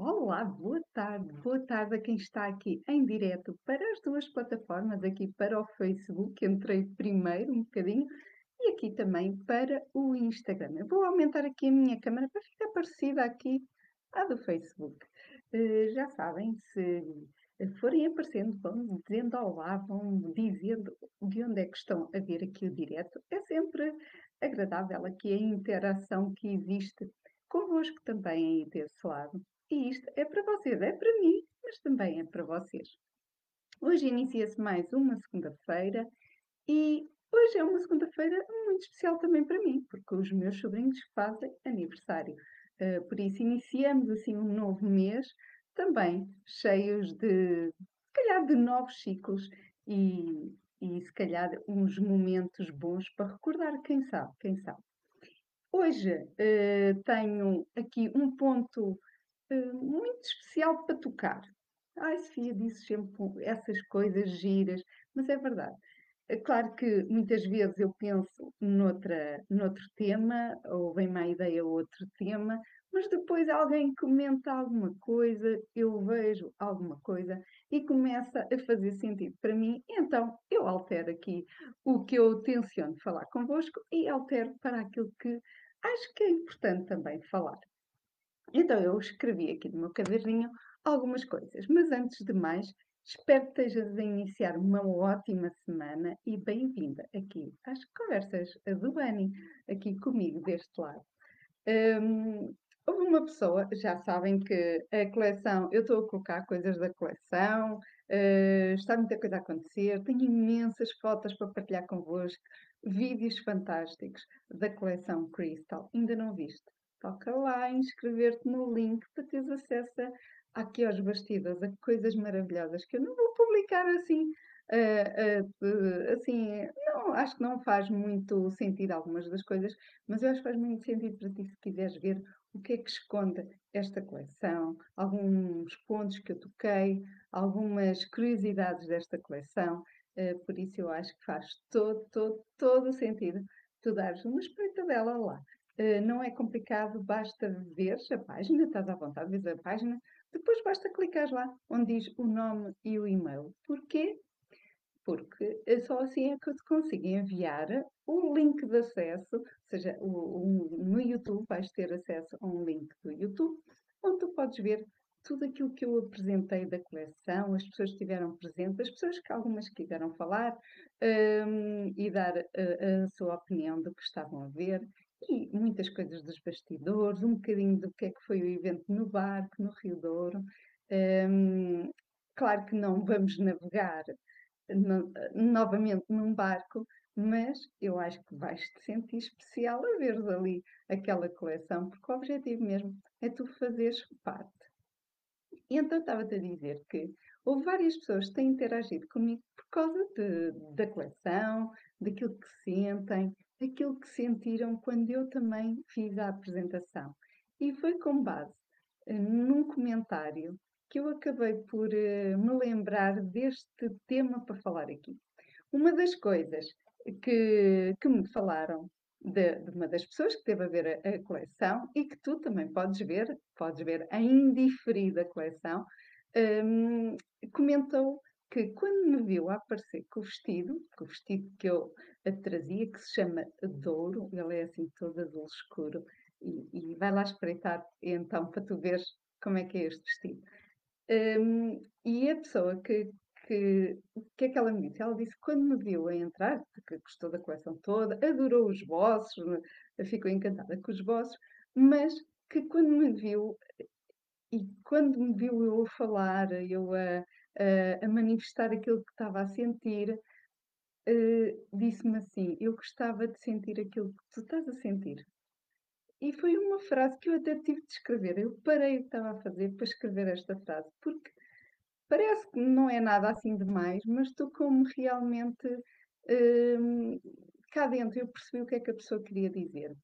Olá, boa tarde. Boa tarde a quem está aqui em direto para as duas plataformas, aqui para o Facebook, entrei primeiro um bocadinho, e aqui também para o Instagram. Eu vou aumentar aqui a minha câmera para ficar parecida aqui à do Facebook. Eh, já sabem, se forem aparecendo, vão dizendo olá, vão dizendo de onde é que estão a ver aqui o direto. É sempre agradável aqui a interação que existe convosco também aí desse lado. E isto é para vocês, é para mim, mas também é para vocês. Hoje inicia-se mais uma segunda-feira e hoje é uma segunda-feira muito especial também para mim, porque os meus sobrinhos fazem aniversário. Uh, por isso iniciamos assim um novo mês, também cheios de, se calhar, de novos ciclos e, e se calhar uns momentos bons para recordar, quem sabe, quem sabe. Hoje uh, tenho aqui um ponto muito especial para tocar. Ai, Sofia disse sempre essas coisas giras, mas é verdade. É claro que muitas vezes eu penso noutra, noutro tema, ou vem-me à ideia outro tema, mas depois alguém comenta alguma coisa, eu vejo alguma coisa e começa a fazer sentido para mim, então eu altero aqui o que eu tenciono falar convosco e altero para aquilo que acho que é importante também falar. Então eu escrevi aqui no meu caderninho algumas coisas, mas antes de mais, espero que estejas a iniciar uma ótima semana e bem-vinda aqui às conversas do Bani, aqui comigo deste lado. Um, houve uma pessoa, já sabem que a coleção, eu estou a colocar coisas da coleção, uh, está muita coisa a acontecer, tenho imensas fotos para partilhar convosco, vídeos fantásticos da coleção Crystal, ainda não viste? Toca lá inscrever-te no link para teres acesso aqui aos bastidores, a coisas maravilhosas que eu não vou publicar assim. Uh, uh, assim, não, acho que não faz muito sentido algumas das coisas, mas eu acho que faz muito sentido para ti se quiseres ver o que é que esconde esta coleção, alguns pontos que eu toquei, algumas curiosidades desta coleção, uh, por isso eu acho que faz todo, todo, todo sentido tu dares uma espreitadela lá. Eh, não é complicado, basta ver a página, estás à vontade, vês a página, depois basta clicar lá onde diz o nome e o e-mail. Porquê? Porque é só assim é que eu te consigo enviar o link de acesso, ou seja, o, o, no YouTube vais ter acesso a um link do YouTube, onde tu podes ver tudo aquilo que eu apresentei da coleção, as pessoas que estiveram presentes, as pessoas que algumas quiseram falar um, e dar a, a, sua opinião do que estavam a ver e muitas coisas dos bastidores, um bocadinho do que é que foi o evento no barco, no Rio Douro. Um, claro que não vamos navegar no, novamente num barco, mas eu acho que vais te sentir especial a ver ali aquela coleção, porque o objetivo mesmo é tu fazeres parte. E então estava-te a dizer que houve várias pessoas que têm interagido comigo por causa de, da coleção, daquilo que sentem, aquilo que sentiram quando eu também fiz a apresentação. E foi com base uh, num comentário que eu acabei por uh, me lembrar deste tema para falar aqui. Uma das coisas que, que me falaram de, de, uma das pessoas que teve a ver a, a, coleção e que tu também podes ver, podes ver a indiferida coleção, um, comentou que quando me viu a aparecer com o vestido, com o vestido que eu trazia, que se chama Douro, ele é assim todo azul escuro, e, e vai lá espreitar então para tu veres como é que é este vestido. Um, e a pessoa que, que, que é que ela me disse? Ela disse quando me viu a entrar, que gostou da coleção toda, adorou os bosses, ficou encantada com os bosses, mas que quando me viu e quando me viu eu a falar, eu a, a, a manifestar aquilo que estava a sentir, uh, disse-me assim: Eu gostava de sentir aquilo que tu estás a sentir. E foi uma frase que eu até tive de escrever. Eu parei o que estava a fazer para escrever esta frase, porque parece que não é nada assim demais, mas tocou-me realmente uh, cá dentro. Eu percebi o que é que a pessoa queria dizer.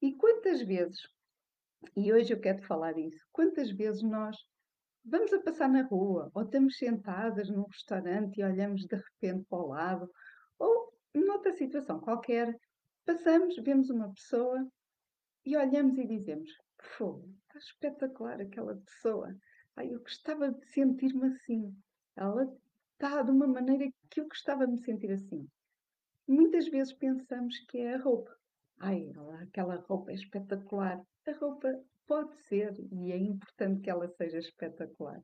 E quantas vezes e hoje eu quero falar disso. Quantas vezes nós vamos a passar na rua, ou estamos sentadas num restaurante e olhamos de repente para o lado, ou noutra situação qualquer, passamos, vemos uma pessoa e olhamos e dizemos: Fogo, está espetacular aquela pessoa. Ai, eu gostava de sentir-me assim. Ela está de uma maneira que eu gostava de me sentir assim. Muitas vezes pensamos que é a roupa. Ai, ela- aquela roupa é espetacular. A roupa pode ser e é importante que ela seja espetacular.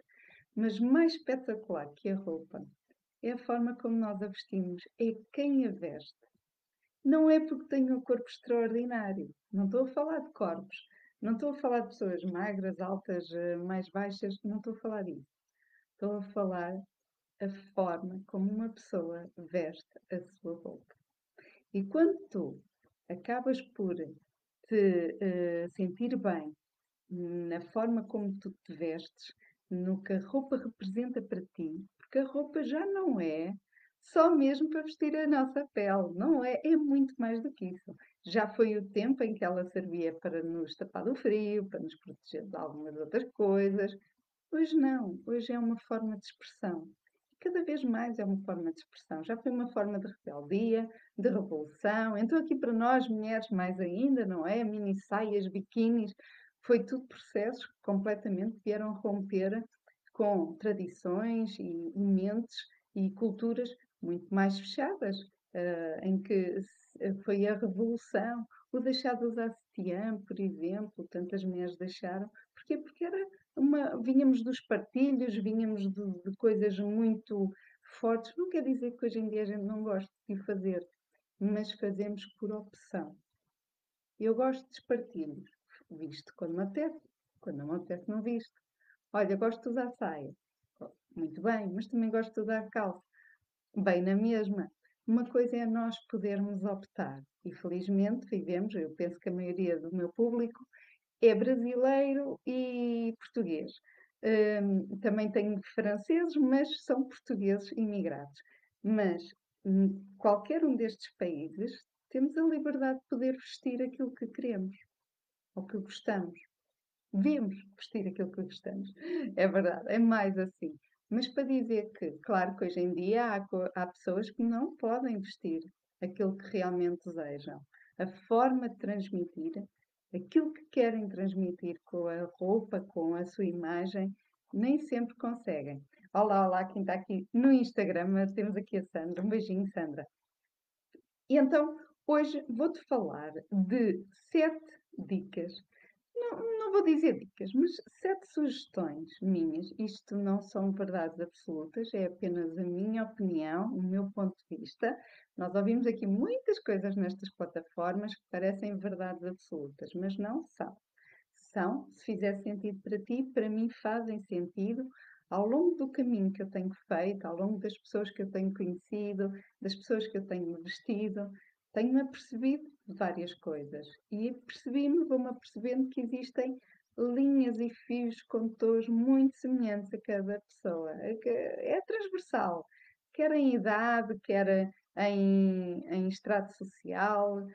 Mas mais espetacular que a roupa é a forma como nós a vestimos, é quem a veste. Não é porque tenho um corpo extraordinário. Não estou a falar de corpos. Não estou a falar de pessoas magras, altas, eh, mais baixas. Não estou a falar disso. Estou a falar a forma como uma pessoa veste a sua roupa. E quando tu acabas por te eh, sentir bem na forma como tu te vestes, no que a roupa representa para ti, porque a roupa já não é só mesmo para vestir a nossa pele, não é? É muito mais do que isso. Já foi o tempo em que ela servia para nos tapar do frio, para nos proteger de algumas outras coisas. Hoje não, hoje é uma forma de expressão. Cada vez mais é uma forma de expressão. Já foi uma forma de rebeldia, de revolução. Então, aqui para nós, mulheres, mais ainda, não é? Mini saias, biquínis, foi tudo processos que completamente vieram romper com tradições e mentes e culturas muito mais fechadas, uh, em que foi a revolução, o deixar de usar sutiã, por exemplo, tantas mulheres deixaram. Porquê? Porque era uma, vínhamos dos partilhos, vínhamos de, de coisas muito fortes. Não quer dizer que hoje em dia a gente não goste de fazer, mas fazemos por opção. Eu gosto de espartilhos, visto quando me apetece, quando não me apetece não visto. Olha, gosto de usar saia. Muito bem, mas também gosto de usar calça. Bem na mesma. Uma coisa é nós podermos optar. E felizmente vivemos, eu penso que a maioria do meu público é brasileiro e português. Um, também tenho franceses, mas são portugueses imigrados. Mas hum, qualquer um destes países temos a liberdade de poder vestir aquilo que queremos ou que gostamos. Devemos vestir aquilo que gostamos. É verdade, é mais assim. Mas para dizer que, claro que hoje em dia há, há pessoas que não podem vestir aquilo que realmente desejam. A forma de transmitir aquilo que querem transmitir com a roupa, com a sua imagem, nem sempre conseguem. Olá, olá, quem está aqui no Instagram, temos aqui a Sandra. Um beijinho, Sandra. E então, hoje vou-te falar de sete dicas não, não vou dizer dicas, mas sete sugestões minhas. Isto não são verdades absolutas, é apenas a minha opinião, o meu ponto de vista. Nós ouvimos aqui muitas coisas nestas plataformas que parecem verdades absolutas, mas não são. São, se fizer sentido para ti, para mim fazem sentido ao longo do caminho que eu tenho feito, ao longo das pessoas que eu tenho conhecido, das pessoas que eu tenho vestido, tenho-me apercebido de várias coisas e percebi-me, vou-me apercebendo que existem linhas e fios condutores muito semelhantes a cada pessoa. É, transversal, quer em idade, quer em, em estrato social,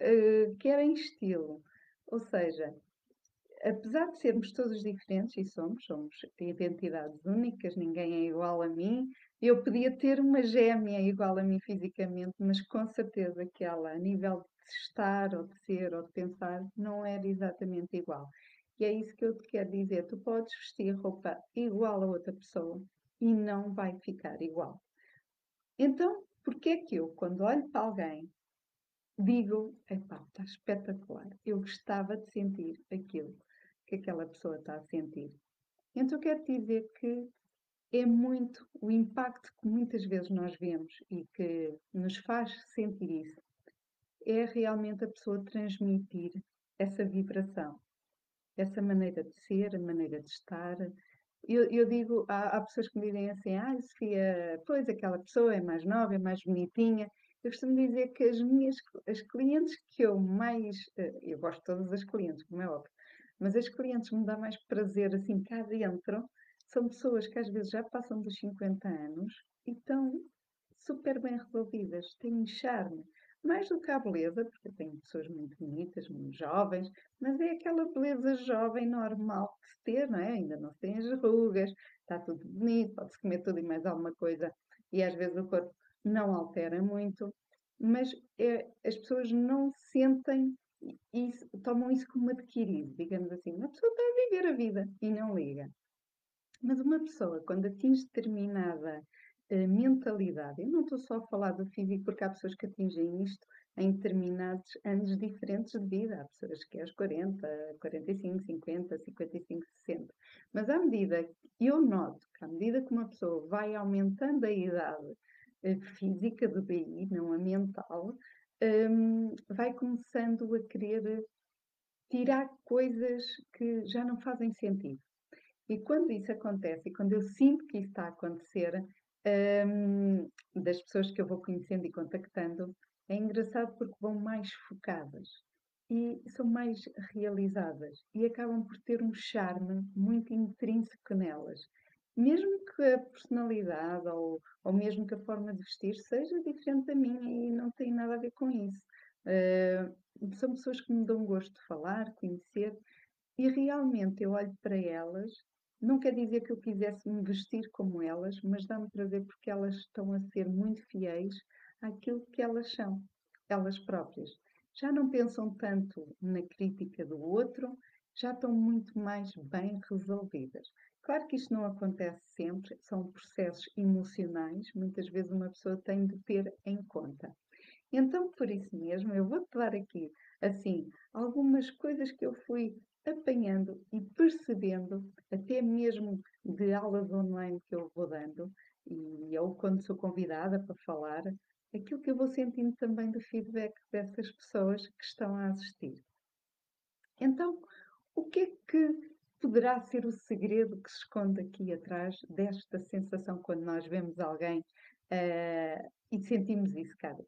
eh, quer em estilo. Ou seja, apesar de sermos todos diferentes, e somos, somos identidades únicas, ninguém é igual a mim, eu podia ter uma gêmea igual a mim fisicamente, mas com certeza que ela, a nível de estar, ou de ser, ou de pensar, não era exatamente igual. E é isso que eu te quero dizer. Tu podes vestir roupa igual a outra pessoa e não vai ficar igual. Então, porquê é que eu, quando olho para alguém, digo, epá, está espetacular, eu gostava de sentir aquilo que aquela pessoa está a sentir. Então, quero dizer que é muito o impacto que muitas vezes nós vemos e que nos faz sentir isso, é realmente a pessoa transmitir essa vibração, essa maneira de ser, a maneira de estar. Eu, eu digo, há, há, pessoas que me dizem assim, ah, Sofia, pois aquela pessoa é mais nova, é mais bonitinha. Eu costumo dizer que as minhas as clientes que eu mais, eh, eu gosto de todas as clientes, como é óbvio, mas as clientes que me dá mais prazer assim cá dentro são pessoas que às vezes já passam dos 50 anos e estão super bem resolvidas, têm charme. Mais do que a beleza, porque tenho pessoas muito bonitas, muito jovens, mas é aquela beleza jovem normal de se ter, não é? Ainda não se tem as rugas, está tudo bonito, pode-se comer tudo e mais alguma coisa, e às vezes o corpo não altera muito, mas é, as pessoas não sentem isso tomam isso como adquirido, digamos assim. Uma pessoa está a viver a vida e não liga. Mas uma pessoa, quando atinge determinada uh, mentalidade, eu não estou só a falar do físico, porque há pessoas que atingem isto em determinados anos diferentes de vida. Há pessoas que é aos 40, 45, 50, 55, 60. Mas à medida, eu noto que à medida que uma pessoa vai aumentando a idade uh, física do BI, não a mental, um, vai começando a querer tirar coisas que já não fazem sentido. E quando isso acontece, e quando eu sinto que isso está a acontecer, um, das pessoas que eu vou conhecendo e contactando, é engraçado porque vão mais focadas e são mais realizadas e acabam por ter um charme muito intrínseco nelas. Mesmo que a personalidade ou, ou mesmo que a forma de vestir seja diferente da minha e não tem nada a ver com isso. Uh, são pessoas que me dão gosto de falar, conhecer e realmente eu olho para elas não quer dizer que eu quisesse me vestir como elas, mas dá-me prazer porque elas estão a ser muito fiéis àquilo que elas são, elas próprias. Já não pensam tanto na crítica do outro, já estão muito mais bem resolvidas. Claro que isto não acontece sempre, são processos emocionais, muitas vezes uma pessoa tem de ter em conta. Então, por isso mesmo, eu vou-te dar aqui, assim, algumas coisas que eu fui apanhando e percebendo, até mesmo de aulas online que eu vou dando, e ou quando sou convidada para falar, aquilo que eu vou sentindo também do feedback dessas pessoas que estão a assistir. Então, o que é que poderá ser o segredo que se esconde aqui atrás desta sensação quando nós vemos alguém uh, e sentimos isso, cara?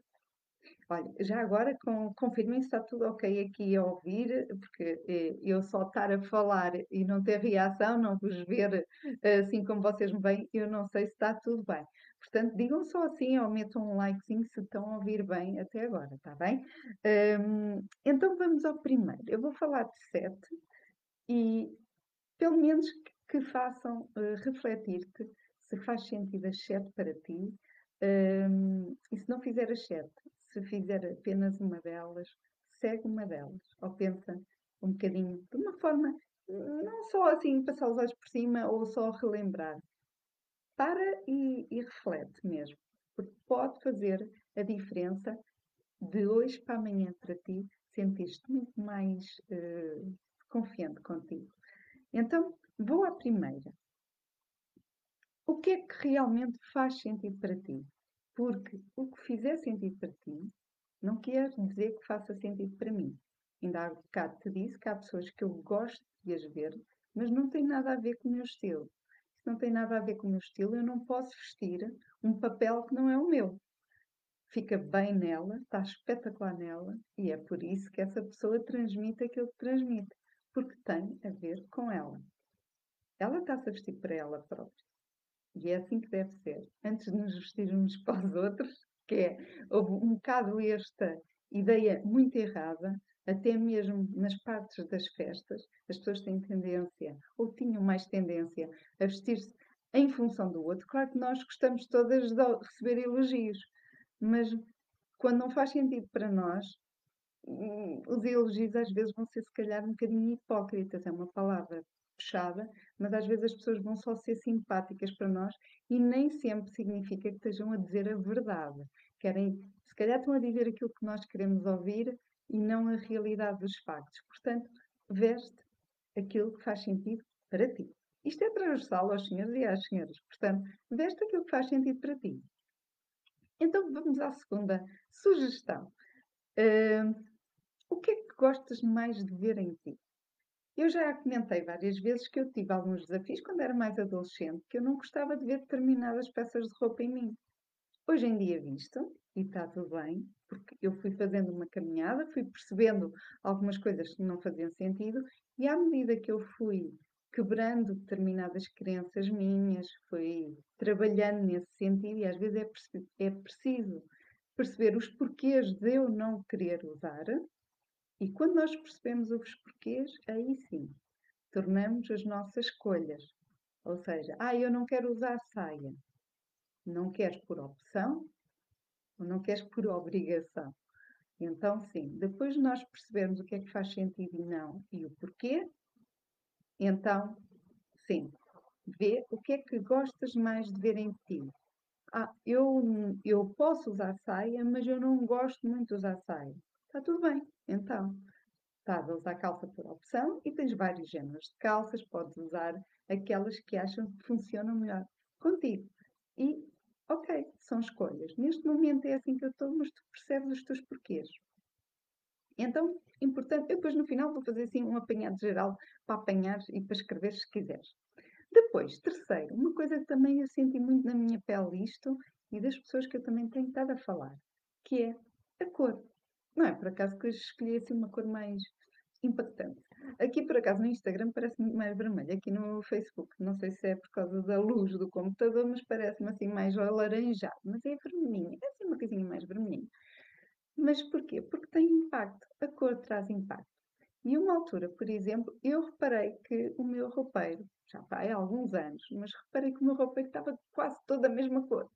Olha, já agora com, confirmem se está tudo ok aqui a ouvir, porque eh, eu só estar a falar e não ter reação, não vos ver eh, assim como vocês me veem, eu não sei se está tudo bem. Portanto, digam só assim ou metam um likezinho se estão a ouvir bem até agora, está bem? Um, então vamos ao primeiro. Eu vou falar de sete e pelo menos que, que façam uh, refletir-te se faz sentido as sete para ti. Um, e se não fizer as sete, se fizer apenas uma delas, segue uma delas, ou pensa um bocadinho, de uma forma, não só assim passar os olhos por cima ou só relembrar. Para e, e reflete mesmo, porque pode fazer a diferença de hoje para amanhã para ti, sentiste muito mais uh, confiante contigo. Então, vou à primeira. O que é que realmente faz sentido para ti? Porque o que fizer sentido para ti não quer dizer que faça sentido para mim. Ainda há bocado te disse que há pessoas que eu gosto de as ver, mas não tem nada a ver com o meu estilo. Se não tem nada a ver com o meu estilo, eu não posso vestir um papel que não é o meu. Fica bem nela, está espetacular nela, e é por isso que essa pessoa transmite aquilo que transmite, porque tem a ver com ela. Ela está-se a vestir para ela própria. E é assim que deve ser. Antes de nos vestirmos para os outros, que é, houve um bocado esta ideia muito errada, até mesmo nas partes das festas, as pessoas têm tendência, ou tinham mais tendência, a vestir-se em função do outro. Claro que nós gostamos todas de receber elogios, mas quando não faz sentido para nós, hum, os elogios às vezes vão ser se calhar um bocadinho hipócritas, é uma palavra fechada, mas às vezes as pessoas vão só ser simpáticas para nós e nem sempre significa que estejam a dizer a verdade. Querem, se calhar estão a dizer aquilo que nós queremos ouvir e não a realidade dos factos. Portanto, veste aquilo que faz sentido para ti. Isto é transversal aos senhores e às senhoras. Portanto, veste aquilo que faz sentido para ti. Então, vamos à segunda sugestão. Uh, o que é que gostas mais de ver em ti? Eu já comentei várias vezes que eu tive alguns desafios quando era mais adolescente, que eu não gostava de ver determinadas peças de roupa em mim. Hoje em dia visto, e está tudo bem, porque eu fui fazendo uma caminhada, fui percebendo algumas coisas que não faziam sentido, e à medida que eu fui quebrando determinadas crenças minhas, fui trabalhando nesse sentido, e às vezes é, é preciso perceber os porquês de eu não querer usar, e quando nós percebemos os porquês, aí sim, tornamos as nossas escolhas. Ou seja, ah, eu não quero usar saia. Não queres por opção ou não queres por obrigação. Então, sim, depois de nós percebermos o que é que faz sentido e não e o porquê, então, sim, vê o que é que gostas mais de ver em ti. Ah, eu, eu posso usar saia, mas eu não gosto muito de usar saia. Está tudo bem, então. Estás a usar calça por opção e tens vários géneros de calças, podes usar aquelas que acham que funcionam melhor contigo. E, ok, são escolhas. Neste momento é assim que eu estou, mas tu percebes os teus porquês. Então, importante, eu depois no final vou fazer assim um apanhado geral para apanhar e para escrever se quiseres. Depois, terceiro, uma coisa que também eu senti muito na minha pele isto e das pessoas que eu também tenho estado a falar, que é a cor. Não é por acaso que eu escolhi assim uma cor mais impactante. Aqui por acaso no Instagram parece muito mais vermelho, aqui no Facebook, não sei se é por causa da luz do computador, mas parece-me assim mais alaranjado, mas é vermelhinho, é assim uma coisinha mais vermelhinha. Mas porquê? Porque tem impacto, a cor traz impacto. E uma altura, por exemplo, eu reparei que o meu roupeiro, já vai há alguns anos, mas reparei que o meu roupeiro estava quase toda a mesma cor.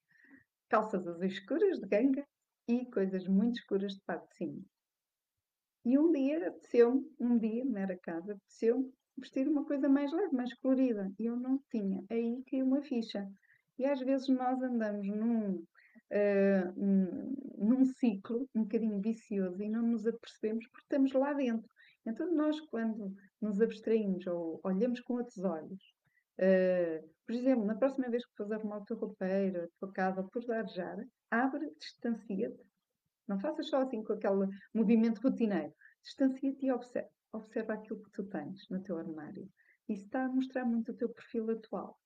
Calças azuis escuras de ganga e coisas muito escuras de cima. E um dia apeteceu-me, um dia, não era casa, apeteceu-me vestir uma coisa mais leve, mais colorida. E eu não tinha. Aí caiu uma ficha. E às vezes nós andamos num, uh, num ciclo um bocadinho vicioso e não nos apercebemos porque estamos lá dentro. Então, nós, quando nos abstraímos ou olhamos com outros olhos, uh, por exemplo, na próxima vez que fores arrumar o teu roupeiro, a tua casa, ou por arejar, abre, distancia-te. Não faças só assim com aquele movimento rotineiro. Distancia-te e observa. Observa aquilo que tu tens no teu armário. Isso está a mostrar muito o teu perfil atual.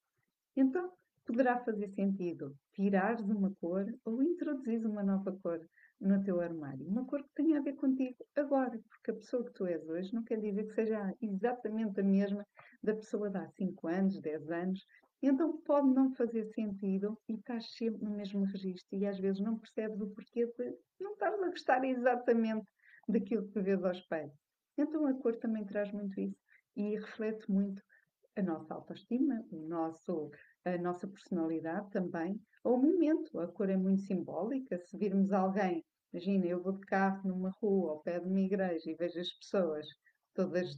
Então, poderá fazer sentido tirares uma cor ou introduzires uma nova cor no teu armário. Uma cor que tenha a ver contigo agora, porque a pessoa que tu és hoje não quer dizer que seja exatamente a mesma da pessoa de há 5 anos, 10 anos. Então pode não fazer sentido e estás sempre no mesmo registro e às vezes não percebes o porquê de não estás a gostar exatamente daquilo que vês ao espelho. Então a cor também traz muito isso e reflete muito a nossa autoestima, o nosso, a nossa personalidade também, ou o momento. A cor é muito simbólica. Se virmos alguém, imagina, eu vou de carro numa rua ao pé de uma igreja e vejo as pessoas todas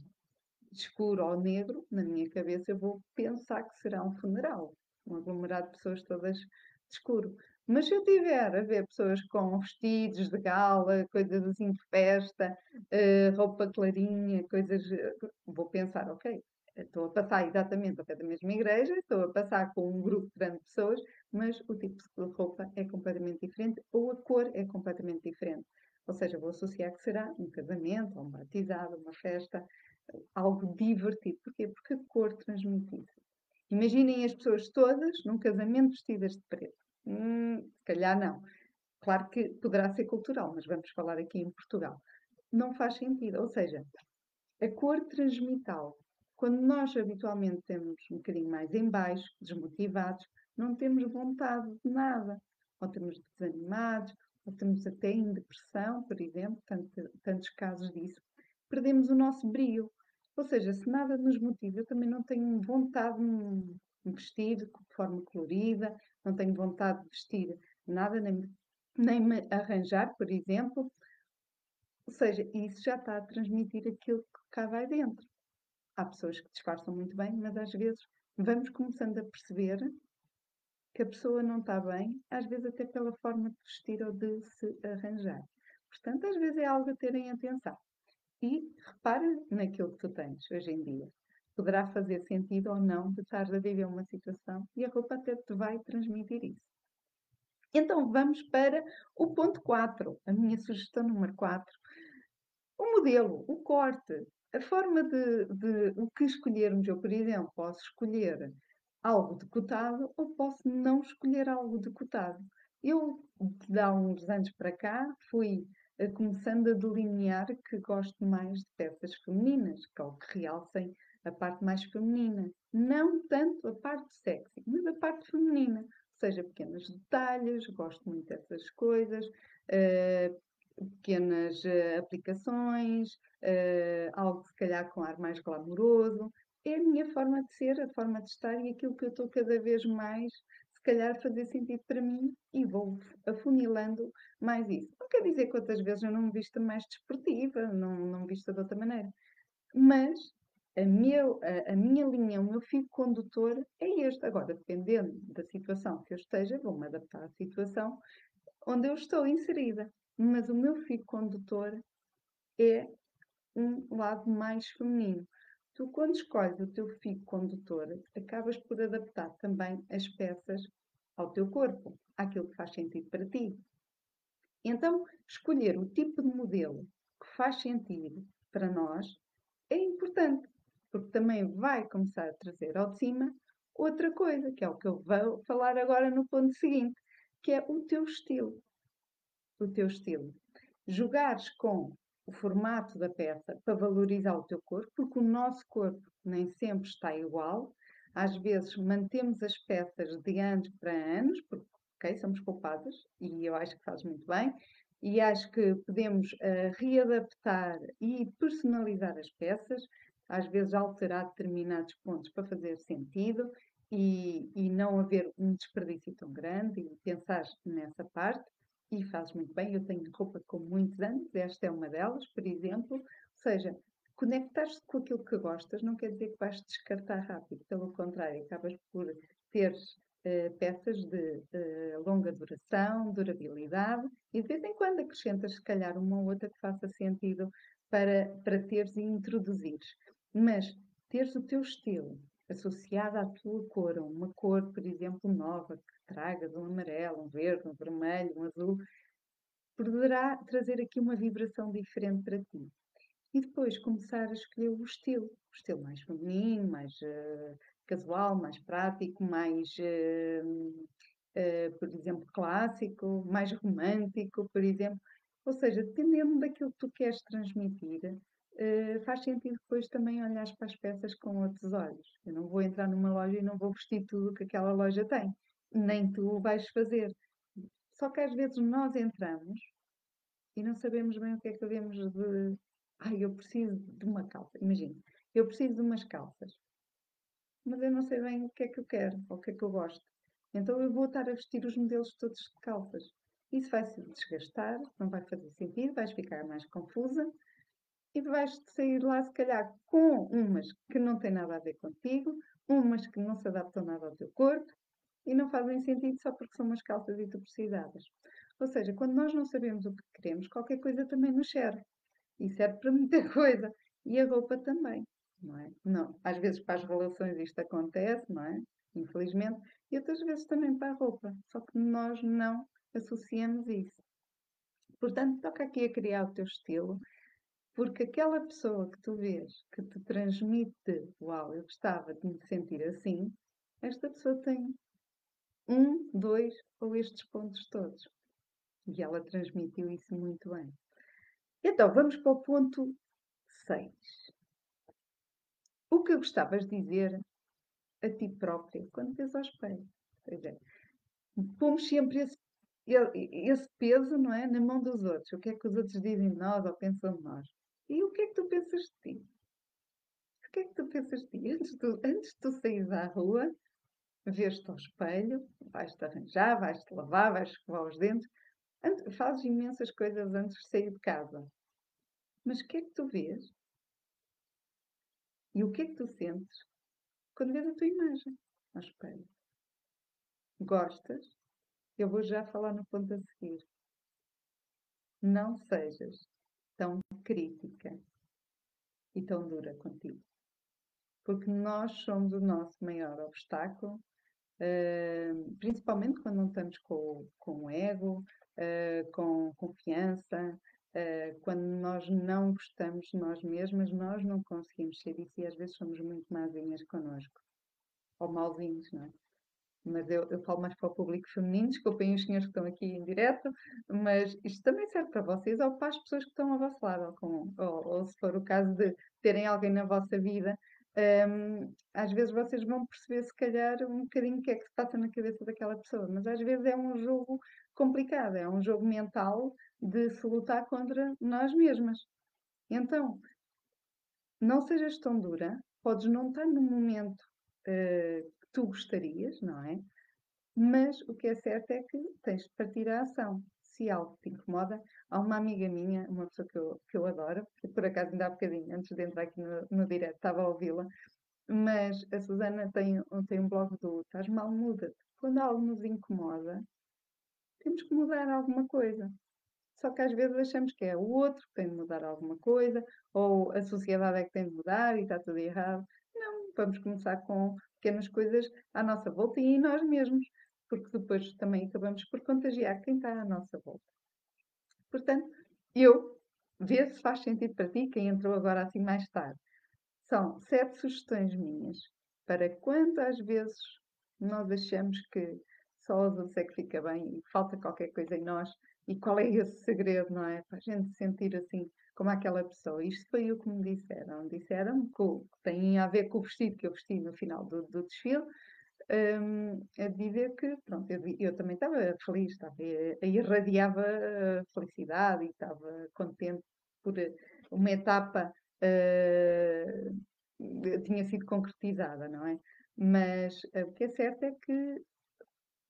de escuro ou negro, na minha cabeça eu vou pensar que será um funeral, um aglomerado de pessoas todas de escuro. Mas se eu tiver a ver pessoas com vestidos de gala, coisas assim de festa, uh, roupa clarinha, coisas, vou pensar, ok, estou a passar exatamente ao da mesma igreja, estou a passar com um grupo grande de pessoas, mas o tipo de roupa é completamente diferente ou a cor é completamente diferente. Ou seja, vou associar que será um casamento, um batizado, uma festa, algo divertido. Porquê? Porque a cor transmite isso. Imaginem as pessoas todas num casamento vestidas de preto. Hum, se calhar não. Claro que poderá ser cultural, mas vamos falar aqui em Portugal. Não faz sentido. Ou seja, a cor transmite algo. Quando nós habitualmente temos um bocadinho mais em baixo, desmotivados, não temos vontade de nada. Ou estamos desanimados, ou estamos até em depressão, por exemplo, tanto, tantos casos disso. Perdemos o nosso brilho. Ou seja, se nada nos motiva, eu também não tenho vontade de me vestir de forma colorida, não tenho vontade de vestir nada, nem, nem me arranjar, por exemplo. Ou seja, isso já está a transmitir aquilo que cá vai dentro. Há pessoas que disfarçam muito bem, mas às vezes vamos começando a perceber que a pessoa não está bem, às vezes até pela forma de vestir ou de se arranjar. Portanto, às vezes é algo a terem atenção. E repara naquilo que tu tens hoje em dia. Poderá fazer sentido ou não de estar a viver uma situação e a roupa até te vai transmitir isso. Então vamos para o ponto 4, a minha sugestão número 4. O modelo, o corte, a forma de, de, o que escolhermos, eu, por exemplo, posso escolher algo decotado ou posso não escolher algo decotado. Eu, de há uns anos para cá, fui uh, começando a delinear que gosto mais de peças femininas, que é o que realcem a parte mais feminina. Não tanto a parte sexy, mas a parte feminina. Ou seja, pequenos detalhes, gosto muito dessas coisas. Uh, pequenas uh, aplicações, uh, algo se calhar com ar mais glamouroso. É a minha forma de ser, a forma de estar e aquilo que eu estou cada vez mais, se calhar fazer sentido para mim e vou afunilando mais isso. Não quer dizer que outras vezes eu não me vista mais desportiva, não, não me vista de outra maneira. Mas a minha, a, a minha linha, o meu fio condutor é este. Agora, dependendo da situação que eu esteja, vou-me adaptar à situação onde eu estou inserida. Mas o meu fio condutor é um lado mais feminino. Tu, quando escolhes o teu fio condutor, acabas por adaptar também as peças ao teu corpo, àquilo que faz sentido para ti. Então, escolher o tipo de modelo que faz sentido para nós é importante, porque também vai começar a trazer ao de cima outra coisa, que é o que eu vou falar agora no ponto seguinte, que é o teu estilo. O teu estilo. Jogares com o formato da peça para valorizar o teu corpo, porque o nosso corpo nem sempre está igual. Às vezes mantemos as peças de anos para anos, porque okay, somos poupadas e eu acho que faz muito bem. E acho que podemos uh, readaptar e personalizar as peças, às vezes alterar determinados pontos para fazer sentido e, e não haver um desperdício tão grande e pensar nessa parte e fazes muito bem. Eu tenho roupa com muitos anos, esta é uma delas, por exemplo. Ou seja, conectar-te com aquilo que gostas não quer dizer que vais descartar rápido, pelo contrário, acabas por ter uh, peças de uh, longa duração, durabilidade e de vez em quando acrescentas, se calhar, uma ou outra que faça sentido para, para teres e introduzires. Mas teres o teu estilo associado à tua cor, uma cor, por exemplo, nova, tragas um amarelo, um verde, um vermelho, um azul, poderá trazer aqui uma vibração diferente para ti. E depois começar a escolher o estilo, o estilo mais feminino, mais uh, casual, mais prático, mais, uh, uh, por exemplo, clássico, mais romântico, por exemplo. Ou seja, dependendo daquilo que tu queres transmitir, faz sentido depois também olhar para as peças com outros olhos. Eu não vou entrar numa loja e não vou vestir tudo que aquela loja tem nem tu o vais fazer. Só que às vezes nós entramos e não sabemos bem o que é que devemos de. Ai, eu preciso de uma calça. Imagina, eu preciso de umas calças, mas eu não sei bem o que é que eu quero ou o que é que eu gosto. Então eu vou estar a vestir os modelos todos de calças. Isso vai se desgastar, não vai fazer sentido, vais ficar mais confusa e vais sair lá, se calhar, com umas que não têm nada a ver contigo, umas que não se adaptam nada ao teu corpo, e não fazem sentido só porque são umas calças e tu precisavas. Ou seja, quando nós não sabemos o que queremos, qualquer coisa também nos serve. E serve para muita coisa. E a roupa também, não é? Não. Às vezes para as relações isto acontece, não é? Infelizmente. E outras vezes também para a roupa. Só que nós não associamos isso. Portanto, toca aqui a criar o teu estilo, porque aquela pessoa que tu vês que te transmite, uau, eu gostava de me sentir assim, esta pessoa tem um, dois ou estes pontos todos. E ela transmitiu isso muito bem. Então, vamos para o ponto 6. O que gostavas de dizer a ti própria quando vês ao espelho? Pois é, pomos sempre esse, esse peso não é, na mão dos outros. O que é que os outros dizem de nós ou pensam de nós? E o que é que tu pensas de ti? O que é que tu pensas de ti? Antes de tu, antes de tu saís à rua, vês-te ao espelho, vais-te arranjar, vais-te lavar, vais escovar os dentes, fazes imensas coisas antes de sair de casa. Mas o que é que tu vês? E o que é que tu sentes quando vês a tua imagem ao espelho? Gostas? Eu vou já falar no ponto a seguir. Não sejas tão crítica e tão dura contigo. Porque nós somos o nosso maior obstáculo uh, principalmente quando não estamos com, com ego, uh, com confiança, uh, quando nós não gostamos de nós mesmas, nós não conseguimos ser isso e às vezes somos muito mazinhas connosco, ou malzinhos, não é? Mas eu, eu falo mais para o público feminino, desculpem os senhores que estão aqui em direto, mas isto também serve para vocês ou para as pessoas que estão ao vosso lado, ou, com, ou, ou se for o caso de terem alguém na vossa vida um, às vezes vocês vão perceber, se calhar, um bocadinho o que é que se passa na cabeça daquela pessoa, mas às vezes é um jogo complicado, é um jogo mental de se lutar contra nós mesmas. Então, não sejas tão dura, podes não estar no momento uh, que tu gostarias, não é? Mas o que é certo é que tens de partir à ação. Se algo te incomoda, há uma amiga minha, uma pessoa que eu, que eu adoro, que por acaso ainda há bocadinho, antes de entrar aqui no, no direto, estava a ouvi-la, mas a Susana tem, tem um blog do Estás Mal Muda. Quando algo nos incomoda, temos que mudar alguma coisa. Só que às vezes achamos que é o outro que tem de mudar alguma coisa, ou a sociedade é que tem de mudar e está tudo errado. Não, vamos começar com pequenas coisas à nossa volta e em nós mesmos porque depois também acabamos por contagiar quem está à nossa volta. Portanto, eu, vê se faz sentido para ti, quem entrou agora assim mais tarde. São sete sugestões minhas para quantas vezes nós achamos que só aos outros é que fica bem e falta qualquer coisa em nós e qual é esse segredo, não é? Para a gente sentir assim como aquela pessoa. Isto foi o que me disseram. Disseram que tem a ver com o vestido que eu vesti no final do, do desfile, um, a dizer que, pronto, eu, eu também estava feliz, estava, irradiava felicidade e estava contente por uma etapa uh, tinha sido concretizada, não é? Mas uh, o que é certo é que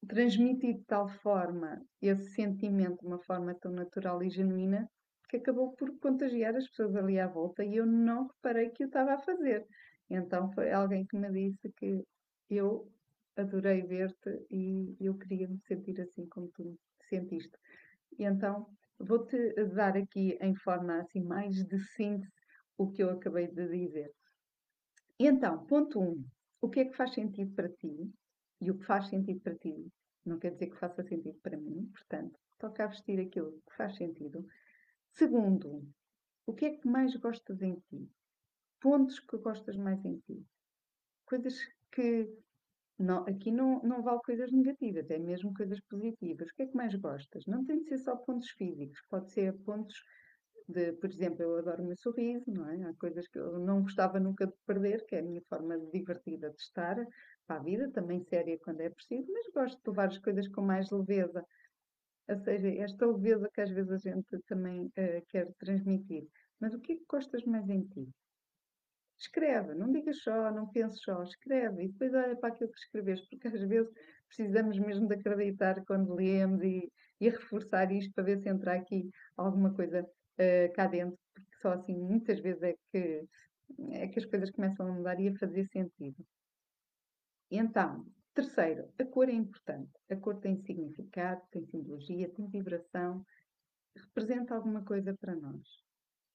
transmiti de tal forma esse sentimento de uma forma tão natural e genuína que acabou por contagiar as pessoas ali à volta e eu não reparei que eu estava a fazer. Então foi alguém que me disse que eu adorei ver-te e eu queria me sentir assim como tu te sentiste. E então vou-te dar aqui em forma assim mais de síntese o que eu acabei de dizer. E então, ponto 1. Um, o que é que faz sentido para ti? E o que faz sentido para ti não quer dizer que faça sentido para mim, portanto, toca a vestir aquilo que faz sentido. Segundo, o que é que mais gostas em ti? Pontos que gostas mais em ti. Coisas que não, aqui não, não vale coisas negativas, é mesmo coisas positivas. O que é que mais gostas? Não tem de ser só pontos físicos, pode ser pontos de, por exemplo, eu adoro o meu sorriso, não é? Há coisas que eu não gostava nunca de perder, que é a minha forma divertida de estar para a vida, também séria quando é preciso, mas gosto de levar as coisas com mais leveza. Ou seja, esta leveza que às vezes a gente também uh, quer transmitir. Mas o que é que gostas mais em ti? Escreve, não digas só, não penses só, escreve e depois olha para aquilo que escreves, porque às vezes precisamos mesmo de acreditar quando lemos e, e reforçar isto para ver se entra aqui alguma coisa uh, cá dentro, porque só assim muitas vezes é que, é que as coisas começam a mudar e a fazer sentido. Então, terceiro, a cor é importante. A cor tem significado, tem simbologia, tem vibração, representa alguma coisa para nós.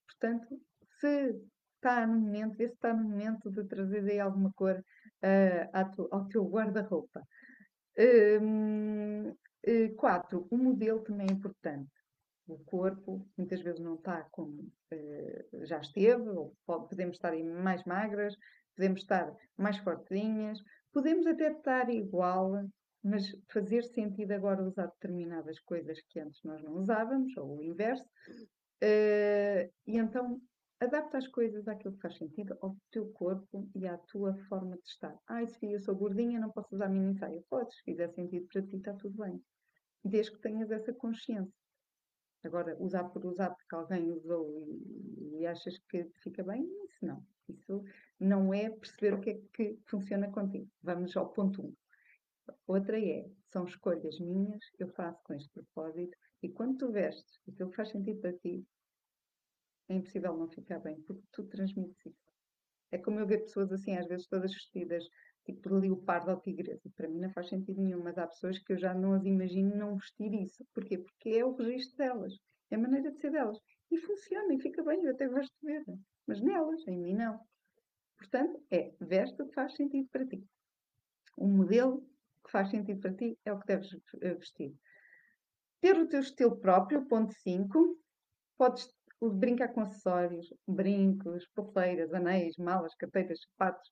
Portanto, se está no momento, vê se está no momento de trazer aí alguma cor uh, ao teu guarda-roupa. Um, uh, quatro, o modelo também é importante. O corpo muitas vezes não está como uh, já esteve, ou pode, podemos estar mais magras, podemos estar mais fortinhas, podemos até estar igual, mas fazer sentido agora usar determinadas coisas que antes nós não usávamos, ou o inverso. Uh, e então adapta as coisas àquilo que faz sentido ao teu corpo e à tua forma de estar. Ai, Sofia, eu sou gordinha, não posso usar mini saia. Podes, se fizer sentido para ti, está tudo bem. Desde que tenhas essa consciência. Agora, usar por usar porque alguém usou e, e achas que fica bem, isso não. Isso não é perceber o que é que funciona contigo. Vamos ao ponto 1. Um. Outra é, são escolhas minhas, eu faço com este propósito, e quando tu vestes aquilo que faz sentido para ti, é impossível não ficar bem, porque tu transmites isso. É como eu ver pessoas assim, às vezes todas vestidas, tipo de leopardo ou tigresa. Para mim não faz sentido nenhum, mas há pessoas que eu já não as imagino não vestir isso. Porquê? Porque é o registro delas, é a maneira de ser delas. E funciona, e fica bem, eu até gosto de ver. Mas nelas, em mim não. Portanto, é veste o que faz sentido para ti. O modelo que faz sentido para ti é o que deves eh, vestir. Ter o teu estilo próprio, ponto 5. Podes brincar com acessórios, brincos, pulseiras, anéis, malas, carteiras, sapatos.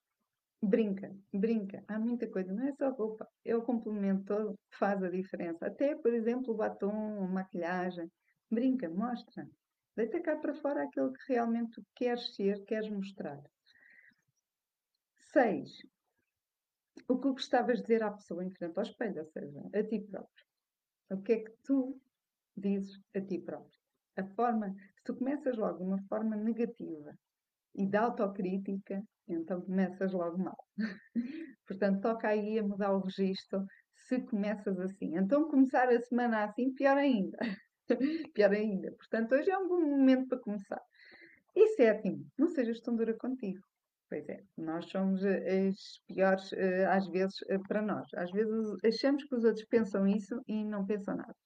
Brinca, brinca. Há muita coisa, não é só roupa, é o complemento todo que faz a diferença. Até, por exemplo, o batom, a maquilhagem. Brinca, mostra. Deita cá para fora aquilo que realmente tu queres ser, queres mostrar. Seis. O que gostavas de dizer à pessoa em frente ao espelho, ou seja, a ti próprio. O que é que tu dizes a ti próprio? A forma, se tu começas logo de uma forma negativa e de autocrítica, então começas logo mal. Portanto, toca aí a mudar o registro. se começas assim. Então, começar a semana assim, pior ainda. pior ainda. Portanto, hoje é um bom momento para começar. E sétimo, não sejas tão dura contigo. Pois é, nós somos eh, as piores, eh, às vezes, eh, para nós. Às vezes achamos que os outros pensam isso e não pensam nada.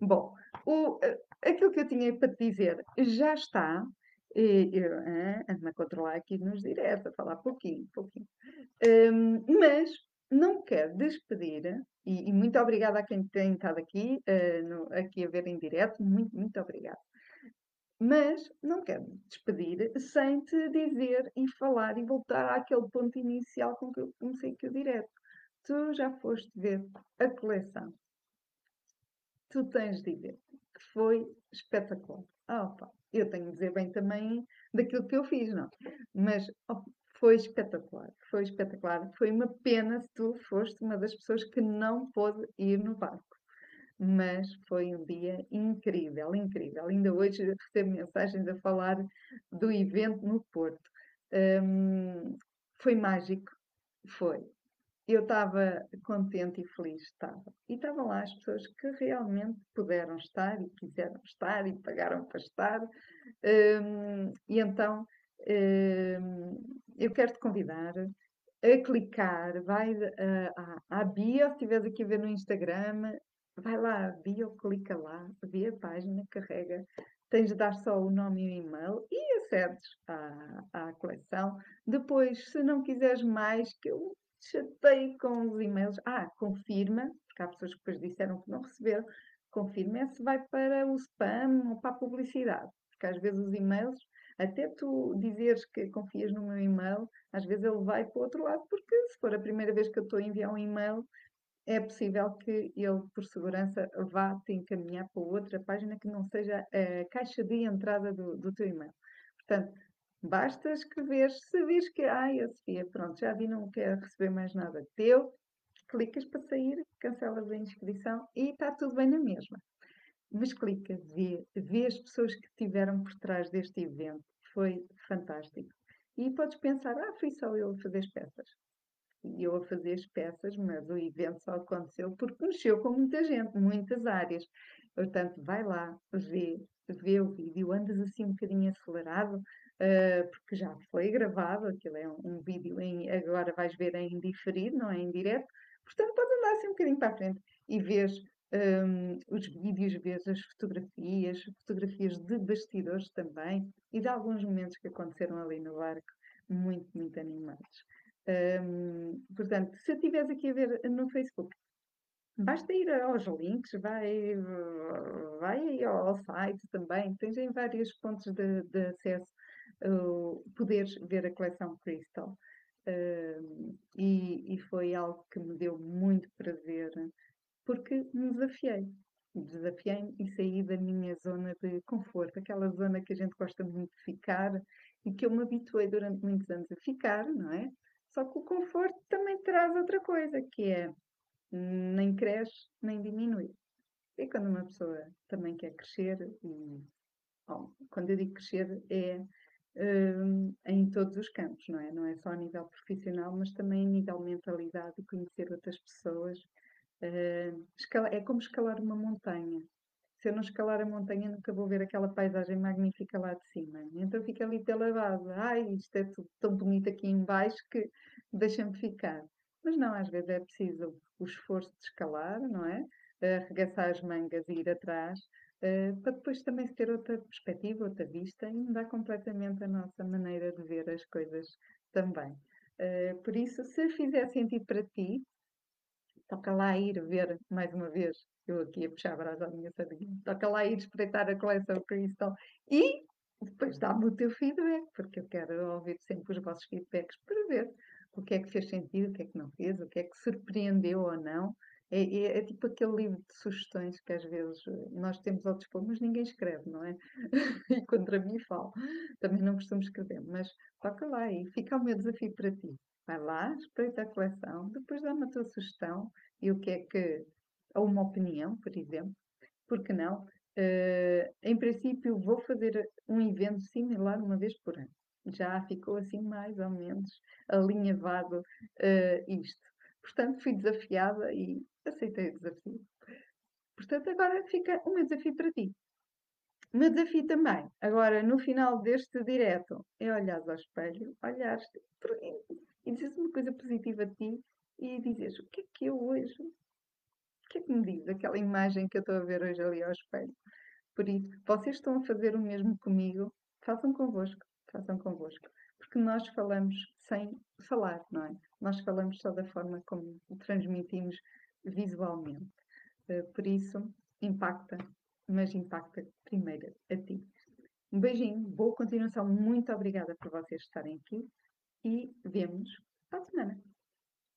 Bom, o, aquilo que eu tinha para te dizer já está. Eu ando a controlar aqui nos diretos, a falar pouquinho, pouquinho. Um, mas não quero despedir, e, e, muito obrigada a quem tem estado aqui, uh, no, aqui a ver em direto, muito, muito obrigada. Mas não quero despedir sem te dizer e falar e voltar àquele ponto inicial com que eu comecei aqui o direto. Tu já foste ver a coleção. Tu tens de ver que foi espetacular. Opa, eu tenho de dizer bem também daquilo que eu fiz, não? Mas foi espetacular, foi espetacular. Foi uma pena se tu foste uma das pessoas que não pôde ir no barco. Mas foi um dia incrível, incrível. Ainda hoje recebo mensagens a falar do evento no Porto. Um, foi mágico, foi. Eu estava contente e feliz, estava. E estavam lá as pessoas que realmente puderam estar e quiseram estar e pagaram para estar. Um, e então eu quero te convidar a clicar, vai à, à bio, se estiveres aqui a ver no Instagram, vai lá à bio, clica lá, vê a página, carrega, tens de dar só o nome e o e-mail e acedes à, à coleção. Depois, se não quiseres mais, que eu chatei com os e-mails, ah, confirma, porque há pessoas que depois disseram que não receberam, confirma se vai para o spam ou para a publicidade, porque às vezes os e-mails até tu dizeres que confias no meu e-mail, às vezes ele vai para o outro lado, porque se for a primeira vez que eu estou a enviar um e-mail, é possível que ele, por segurança, vá te encaminhar para outra página que não seja a caixa de entrada do, do teu e-mail. Portanto, basta escrever, se vês que, ai, a Sofia, pronto, já vi, não quero receber mais nada teu, clicas para sair, cancelas a inscrição e está tudo bem na mesma. Mas clica, vê, vê as pessoas que estiveram por trás deste evento. Foi fantástico. E podes pensar, ah, fui só eu a fazer as peças. E eu a fazer as peças, mas o evento só aconteceu porque mexeu com muita gente, muitas áreas. Portanto, vai lá, vê, vê o vídeo, andas assim um bocadinho acelerado, uh, porque já foi gravado, aquilo é um, um, vídeo em, agora vais ver em diferido, não é em direto. Portanto, podes andar assim um bocadinho para a frente e vês um, os vídeos, vês as fotografias, fotografias de bastidores também e de alguns momentos que aconteceram ali no barco, muito, muito animados. Um, portanto, se estiveres aqui a ver no Facebook, basta ir aos links, vai, vai ao site também, tens em vários pontos de, de acesso uh, poderes ver a coleção Crystal. Uh, e, e, foi algo que me deu muito prazer porque me desafiei. Desafiei-me e saí da minha zona de conforto, aquela zona que a gente gosta muito de ficar e que eu me habituei durante muitos anos a ficar, não é? Só que o conforto também traz outra coisa, que é nem cresce nem diminui. E quando uma pessoa também quer crescer, e bom, quando eu digo crescer é em todos os campos, não é? Não é só a nível profissional, mas também a nível mentalidade e conhecer outras pessoas Uh, é como escalar uma montanha. Se eu não escalar a montanha, nunca vou ver aquela paisagem magnífica lá de cima. Então fica ali pela base. Ai, isto é tudo tão bonito aqui embaixo que deixa-me ficar. Mas não, às vezes é preciso o esforço de escalar, não é? Arregaçar as mangas e ir atrás, uh, para depois também se ter outra perspectiva, outra vista e mudar completamente a nossa maneira de ver as coisas também. Uh, por isso, se fizer sentido para ti, toca lá ir ver, mais uma vez, eu aqui a puxar a brasa à minha sardinha, toca lá ir espreitar a coleção Crystal e depois dá-me o teu feedback, porque eu quero ouvir sempre os vossos feedbacks para ver o que é que fez sentido, o que é que não fez, o que é que surpreendeu ou não. É, é, é tipo aquele livro de sugestões que às vezes nós temos ao dispor, mas ninguém escreve, não é? e contra mim falo. Também não costumo escrever, mas toca lá e fica o meu desafio para ti. Vai lá, espreita a coleção, depois dá-me a tua sugestão e o que é que. ou uma opinião, por exemplo. Porque não? Uh, em princípio, vou fazer um evento similar uma vez por ano. Já ficou assim mais ou menos alinhavado uh, isto. Portanto, fui desafiada e aceitei o desafio. Portanto, agora fica o meu desafio para ti. O meu desafio também, agora no final deste direto, é olhares ao espelho, olhares e dizeres uma coisa positiva de ti e dizeres o que é que eu hoje, o que é que me diz aquela imagem que eu estou a ver hoje ali ao espelho. Por isso, vocês estão a fazer o mesmo comigo, façam convosco, façam convosco. Porque nós falamos sem falar, não é? Nós falamos só da forma como transmitimos visualmente. Eh, por isso, impacta, mas impacta primeiro a ti. Um beijinho, boa continuação, muito obrigada por vocês estarem aqui e vemos para a semana.